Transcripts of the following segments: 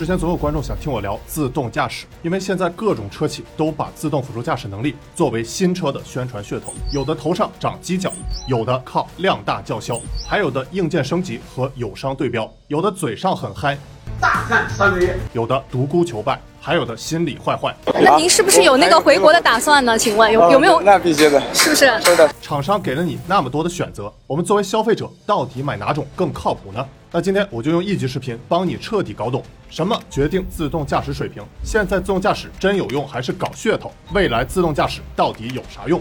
之前总有观众想听我聊自动驾驶，因为现在各种车企都把自动辅助驾驶能力作为新车的宣传噱头，有的头上长犄角，有的靠量大叫嚣，还有的硬件升级和友商对标，有的嘴上很嗨，大干三个月，有的独孤求败，还有的心里坏坏。那您是不是有那个回国的打算呢？请问有有没有？那必须的，是不是？是的。厂商给了你那么多的选择，我们作为消费者到底买哪种更靠谱呢？那今天我就用一集视频帮你彻底搞懂什么决定自动驾驶水平。现在自动驾驶真有用还是搞噱头？未来自动驾驶到底有啥用？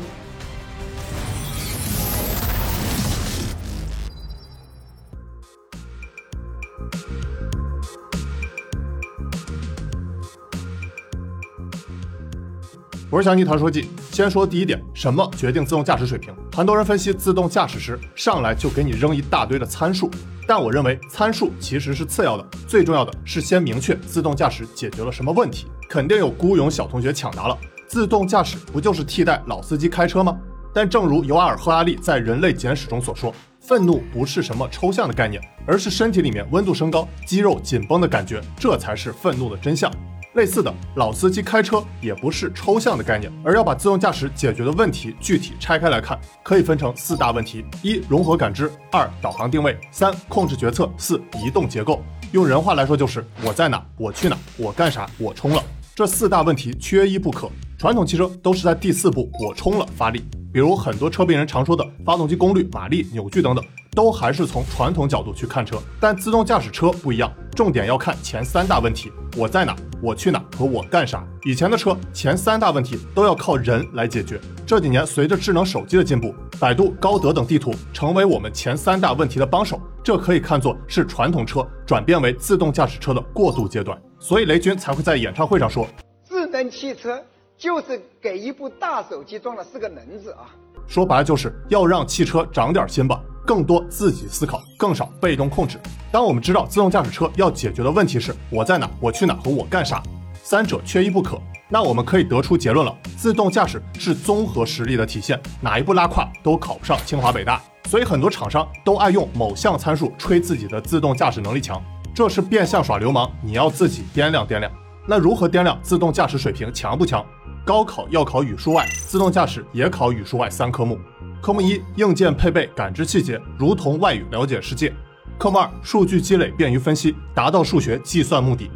我是小尼谈说记，先说第一点，什么决定自动驾驶水平？很多人分析自动驾驶时，上来就给你扔一大堆的参数，但我认为参数其实是次要的，最重要的是先明确自动驾驶解决了什么问题。肯定有孤勇小同学抢答了，自动驾驶不就是替代老司机开车吗？但正如尤瓦尔·赫拉利在《人类简史》中所说，愤怒不是什么抽象的概念，而是身体里面温度升高、肌肉紧绷的感觉，这才是愤怒的真相。类似的，老司机开车也不是抽象的概念，而要把自动驾驶解决的问题具体拆开来看，可以分成四大问题：一、融合感知；二、导航定位；三、控制决策；四、移动结构。用人话来说，就是我在哪，我去哪，我干啥，我冲了。这四大问题缺一不可。传统汽车都是在第四步我冲了发力，比如很多车病人常说的发动机功率、马力、扭矩等等。都还是从传统角度去看车，但自动驾驶车不一样，重点要看前三大问题：我在哪，我去哪，和我干啥。以前的车前三大问题都要靠人来解决。这几年随着智能手机的进步，百度、高德等地图成为我们前三大问题的帮手，这可以看作是传统车转变为自动驾驶车的过渡阶段。所以雷军才会在演唱会上说：“智能汽车就是给一部大手机装了四个轮子啊。”说白了就是要让汽车长点心吧。更多自己思考，更少被动控制。当我们知道自动驾驶车要解决的问题是我在哪、我去哪和我干啥，三者缺一不可，那我们可以得出结论了：自动驾驶是综合实力的体现，哪一步拉胯都考不上清华北大。所以很多厂商都爱用某项参数吹自己的自动驾驶能力强，这是变相耍流氓。你要自己掂量掂量。那如何掂量自动驾驶水平强不强？高考要考语数外，自动驾驶也考语数外三科目。科目一：硬件配备感知细节，如同外语了解世界。科目二：数据积累便于分析，达到数学计算目的。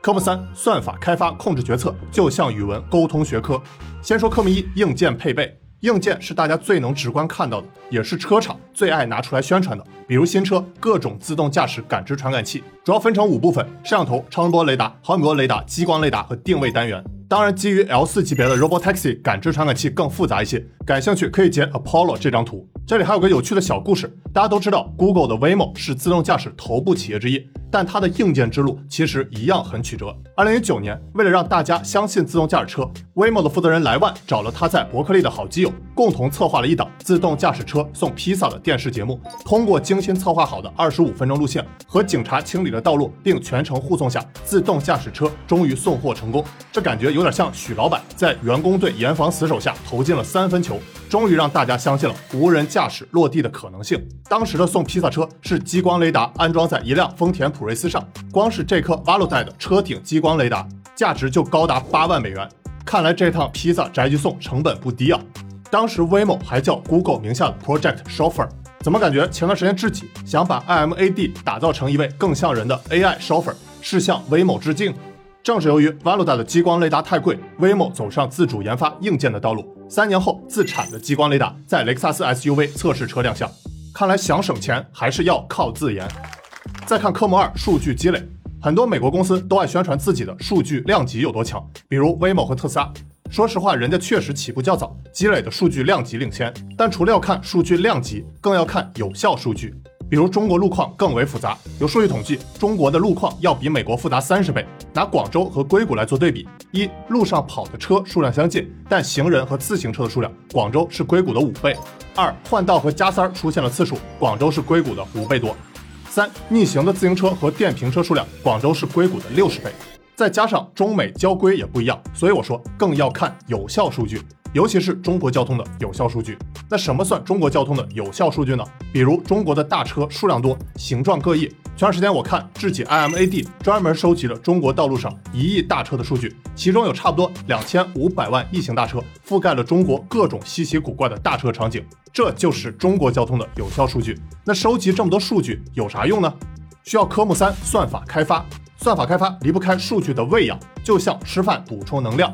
科目三：算法开发控制决策，就像语文沟通学科。先说科目一：硬件配备。硬件是大家最能直观看到的，也是车厂最爱拿出来宣传的。比如新车各种自动驾驶感知传感器，主要分成五部分：摄像头、超声波雷达、毫米波雷达、激光雷达和定位单元。当然，基于 L 四级别的 Robotaxi 感知传感器更复杂一些。感兴趣可以截 Apollo 这张图。这里还有个有趣的小故事。大家都知道，Google 的 Waymo 是自动驾驶头部企业之一，但它的硬件之路其实一样很曲折。二零一九年，为了让大家相信自动驾驶车，Waymo 的负责人莱万找了他在伯克利的好基友，共同策划了一档自动驾驶车送披萨的电视节目。通过精心策划好的二十五分钟路线和警察清理的道路，并全程护送下，自动驾驶车终于送货成功。这感觉有点像。许老板在员工队严防死守下投进了三分球，终于让大家相信了无人驾驶落地的可能性。当时的送披萨车是激光雷达安装在一辆丰田普锐斯上，光是这颗 Value 的车顶激光雷达价值就高达八万美元。看来这趟披萨宅急送成本不低啊！当时 Waymo 还叫 Google 名下的 Project Chauffeur，怎么感觉前段时间智己想把 IMAD 打造成一位更像人的 AI Chauffeur，是向 Waymo 致敬？正是由于 Valuda 的激光雷达太贵，Waymo 走上自主研发硬件的道路。三年后，自产的激光雷达在雷克萨斯 SUV 测试车亮相。看来想省钱还是要靠自研。再看科目二，数据积累。很多美国公司都爱宣传自己的数据量级有多强，比如威某和特斯拉。说实话，人家确实起步较早，积累的数据量级领先。但除了要看数据量级，更要看有效数据。比如中国路况更为复杂，有数据统计，中国的路况要比美国复杂三十倍。拿广州和硅谷来做对比：一，路上跑的车数量相近，但行人和自行车的数量，广州是硅谷的五倍；二，换道和加塞儿出现了次数，广州是硅谷的五倍多；三，逆行的自行车和电瓶车数量，广州是硅谷的六十倍。再加上中美交规也不一样，所以我说更要看有效数据。尤其是中国交通的有效数据，那什么算中国交通的有效数据呢？比如中国的大车数量多，形状各异，前段时间我看智己 IMAD 专门收集了中国道路上一亿大车的数据，其中有差不多两千五百万异形大车，覆盖了中国各种稀奇古怪的大车场景。这就是中国交通的有效数据。那收集这么多数据有啥用呢？需要科目三算法开发。算法开发离不开数据的喂养，就像吃饭补充能量。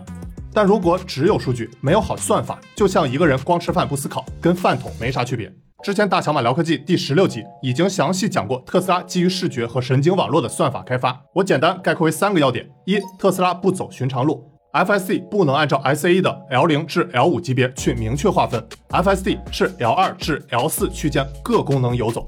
但如果只有数据，没有好算法，就像一个人光吃饭不思考，跟饭桶没啥区别。之前大小马聊科技第十六集已经详细讲过特斯拉基于视觉和神经网络的算法开发，我简单概括为三个要点：一、特斯拉不走寻常路，FSD 不能按照 SAE 的 L 零至 L 五级别去明确划分，FSD 是 L 二至 L 四区间各功能游走。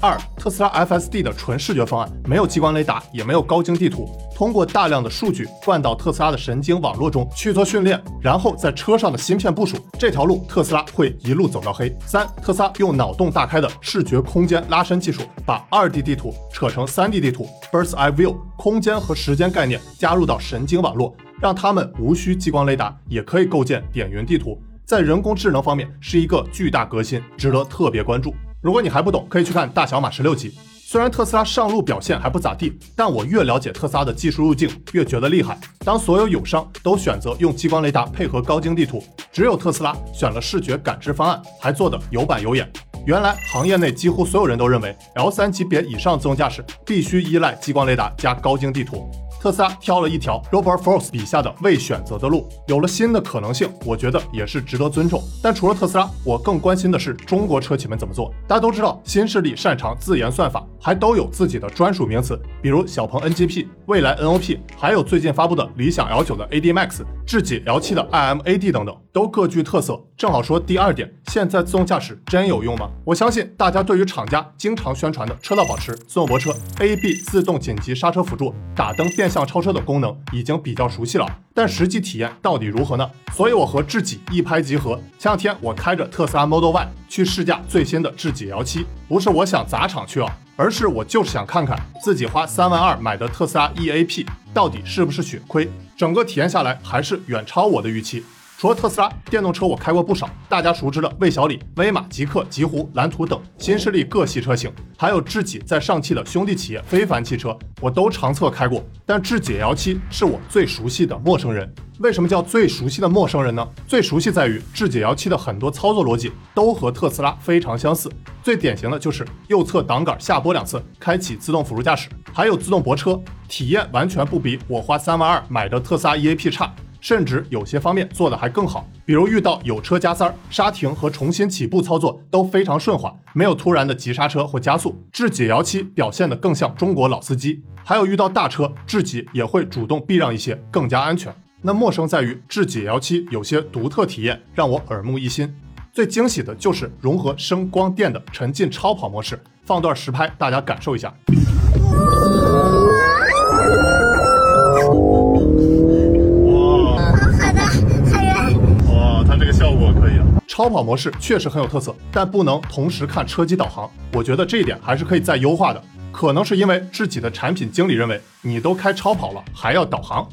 二，特斯拉 FSD 的纯视觉方案没有激光雷达，也没有高精地图，通过大量的数据灌到特斯拉的神经网络中去做训练，然后在车上的芯片部署，这条路特斯拉会一路走到黑。三，特斯拉用脑洞大开的视觉空间拉伸技术，把二 D 地图扯成三 D 地图，Bird's Eye View，空间和时间概念加入到神经网络，让他们无需激光雷达也可以构建点云地图，在人工智能方面是一个巨大革新，值得特别关注。如果你还不懂，可以去看大小马十六集。虽然特斯拉上路表现还不咋地，但我越了解特斯拉的技术路径，越觉得厉害。当所有友商都选择用激光雷达配合高精地图，只有特斯拉选了视觉感知方案，还做得有板有眼。原来行业内几乎所有人都认为，L 三级别以上自动驾驶必须依赖激光雷达加高精地图。特斯拉挑了一条 Robert Force 笔下的未选择的路，有了新的可能性，我觉得也是值得尊重。但除了特斯拉，我更关心的是中国车企们怎么做。大家都知道，新势力擅长自研算法，还都有自己的专属名词，比如小鹏 NGP、蔚来 NOP，还有最近发布的理想 L9 的 AD Max、智己 L7 的 IMAD 等等，都各具特色。正好说第二点，现在自动驾驶真有用吗？我相信大家对于厂家经常宣传的车道保持、自动泊车、AB 自动紧急刹车辅助、打灯变。像超车的功能已经比较熟悉了，但实际体验到底如何呢？所以我和智己一拍即合。前两天我开着特斯拉 Model Y 去试驾最新的智己 L7，不是我想砸场去啊，而是我就是想看看自己花三万二买的特斯拉 EAP 到底是不是血亏。整个体验下来还是远超我的预期。除了特斯拉电动车，我开过不少，大家熟知的魏小李、威马、极客、极狐、蓝图等新势力各系车型，还有智己在上汽的兄弟企业非凡汽车，我都长测开过。但智己 L7 是我最熟悉的陌生人。为什么叫最熟悉的陌生人呢？最熟悉在于智己 L7 的很多操作逻辑都和特斯拉非常相似。最典型的就是右侧挡杆下拨两次，开启自动辅助驾驶，还有自动泊车，体验完全不比我花三万二买的特斯拉 EAP 差。甚至有些方面做得还更好，比如遇到有车加塞儿，刹停和重新起步操作都非常顺滑，没有突然的急刹车或加速。智己 L7 表现得更像中国老司机。还有遇到大车，智己也会主动避让一些，更加安全。那陌生在于智己 L7 有些独特体验让我耳目一新。最惊喜的就是融合声光电的沉浸超跑模式，放段实拍，大家感受一下。超跑模式确实很有特色，但不能同时看车机导航，我觉得这一点还是可以再优化的。可能是因为自己的产品经理认为你都开超跑了还要导航。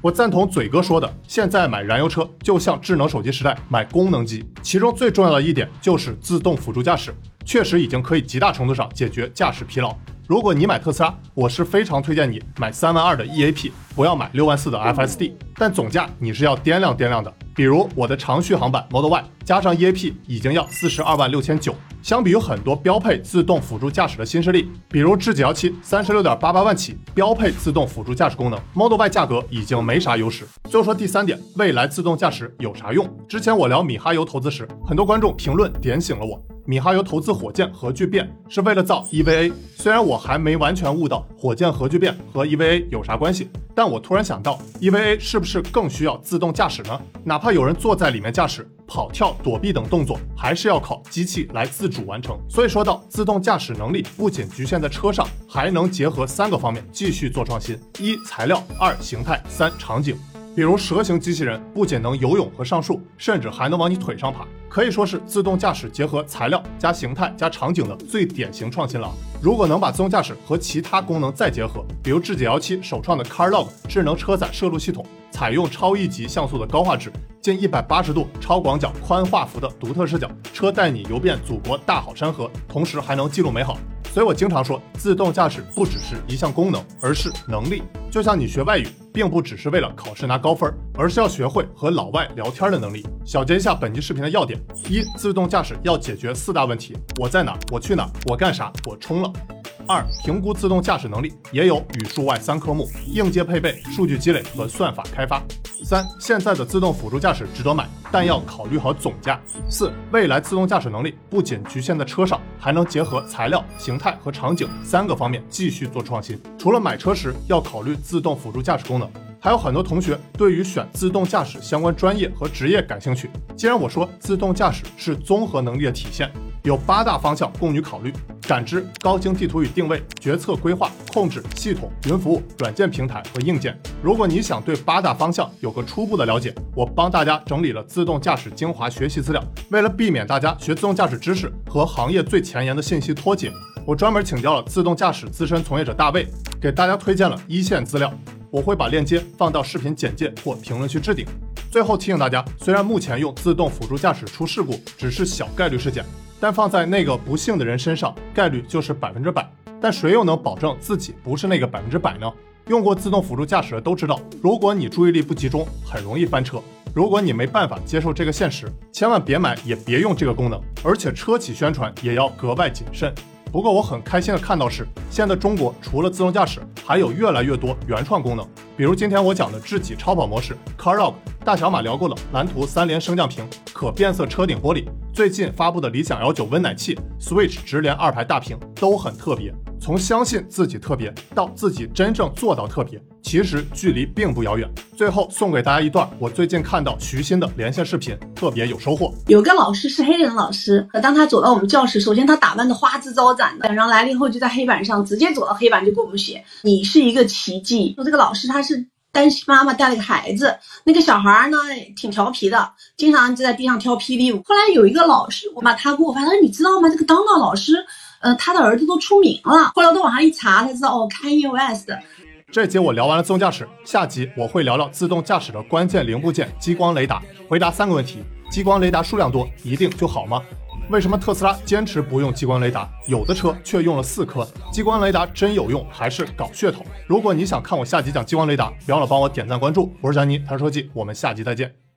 我赞同嘴哥说的，现在买燃油车就像智能手机时代买功能机，其中最重要的一点就是自动辅助驾驶，确实已经可以极大程度上解决驾驶疲劳。如果你买特斯拉，我是非常推荐你买三万二的 EAP，不要买六万四的 FSD，但总价你是要掂量掂量的。比如我的长续航版 Model Y 加上 EAP 已经要四十二万六千九，相比有很多标配自动辅助驾驶的新势力，比如智己 L7 三十六点八八万起标配自动辅助驾驶功能，Model Y 价格已经没啥优势。最后说第三点，未来自动驾驶有啥用？之前我聊米哈游投资时，很多观众评论点醒了我。米哈游投资火箭核聚变是为了造 EVA，虽然我还没完全悟到火箭核聚变和 EVA 有啥关系，但我突然想到，EVA 是不是更需要自动驾驶呢？哪怕有人坐在里面驾驶，跑跳、躲避等动作还是要靠机器来自主完成。所以说到自动驾驶能力，不仅局限在车上，还能结合三个方面继续做创新：一材料，二形态，三场景。比如蛇形机器人不仅能游泳和上树，甚至还能往你腿上爬，可以说是自动驾驶结合材料加形态加场景的最典型创新了。如果能把自动驾驶和其他功能再结合，比如智己 L7 首创的 CarLog 智能车载摄录系统，采用超一级像素的高画质，近一百八十度超广角宽画幅的独特视角，车带你游遍祖国大好山河，同时还能记录美好。所以我经常说，自动驾驶不只是一项功能，而是能力。就像你学外语，并不只是为了考试拿高分，而是要学会和老外聊天的能力。小结一下本期视频的要点：一、自动驾驶要解决四大问题：我在哪？我去哪？我干啥？我冲了。二、评估自动驾驶能力也有语数外三科目：硬件配备、数据积累和算法开发。三、现在的自动辅助驾驶值得买，但要考虑好总价。四、未来自动驾驶能力不仅局限在车上，还能结合材料、形态和场景三个方面继续做创新。除了买车时要考虑自动辅助驾驶功能。还有很多同学对于选自动驾驶相关专业和职业感兴趣。既然我说自动驾驶是综合能力的体现，有八大方向供你考虑：感知、高精地图与定位、决策规划、控制、系统、云服务、软件平台和硬件。如果你想对八大方向有个初步的了解，我帮大家整理了自动驾驶精华学习资料。为了避免大家学自动驾驶知识和行业最前沿的信息脱节，我专门请教了自动驾驶资深从业者大卫，给大家推荐了一线资料。我会把链接放到视频简介或评论区置顶。最后提醒大家，虽然目前用自动辅助驾驶出事故只是小概率事件，但放在那个不幸的人身上，概率就是百分之百。但谁又能保证自己不是那个百分之百呢？用过自动辅助驾驶的都知道，如果你注意力不集中，很容易翻车。如果你没办法接受这个现实，千万别买，也别用这个功能。而且车企宣传也要格外谨慎。不过我很开心的看到是，现在中国除了自动驾驶，还有越来越多原创功能。比如今天我讲的智己超跑模式，CarLog，大小马聊过了蓝图三连升降屏，可变色车顶玻璃，最近发布的理想 L9 温奶器，Switch 直连二排大屏都很特别。从相信自己特别到自己真正做到特别，其实距离并不遥远。最后送给大家一段我最近看到徐新的连线视频，特别有收获。有个老师是黑人老师，当他走到我们教室，首先他打扮的花枝招展的，然后来了以后就在黑板上直接走到黑板就给我们写：“你是一个奇迹。”说这个老师他是单亲妈妈带了个孩子，那个小孩呢挺调皮的，经常就在地上跳霹雳舞。后来有一个老师，我把他给我发，他说：“你知道吗？这个当当老师。”呃，他的儿子都出名了，后来我到网上一查才知道，哦，开 EOS 的。这节我聊完了自动驾驶，下集我会聊聊自动驾驶的关键零部件——激光雷达。回答三个问题：激光雷达数量多一定就好吗？为什么特斯拉坚持不用激光雷达，有的车却用了四颗？激光雷达真有用还是搞噱头？如果你想看我下集讲激光雷达，别忘了帮我点赞关注。我是詹妮，谈车技，我们下集再见。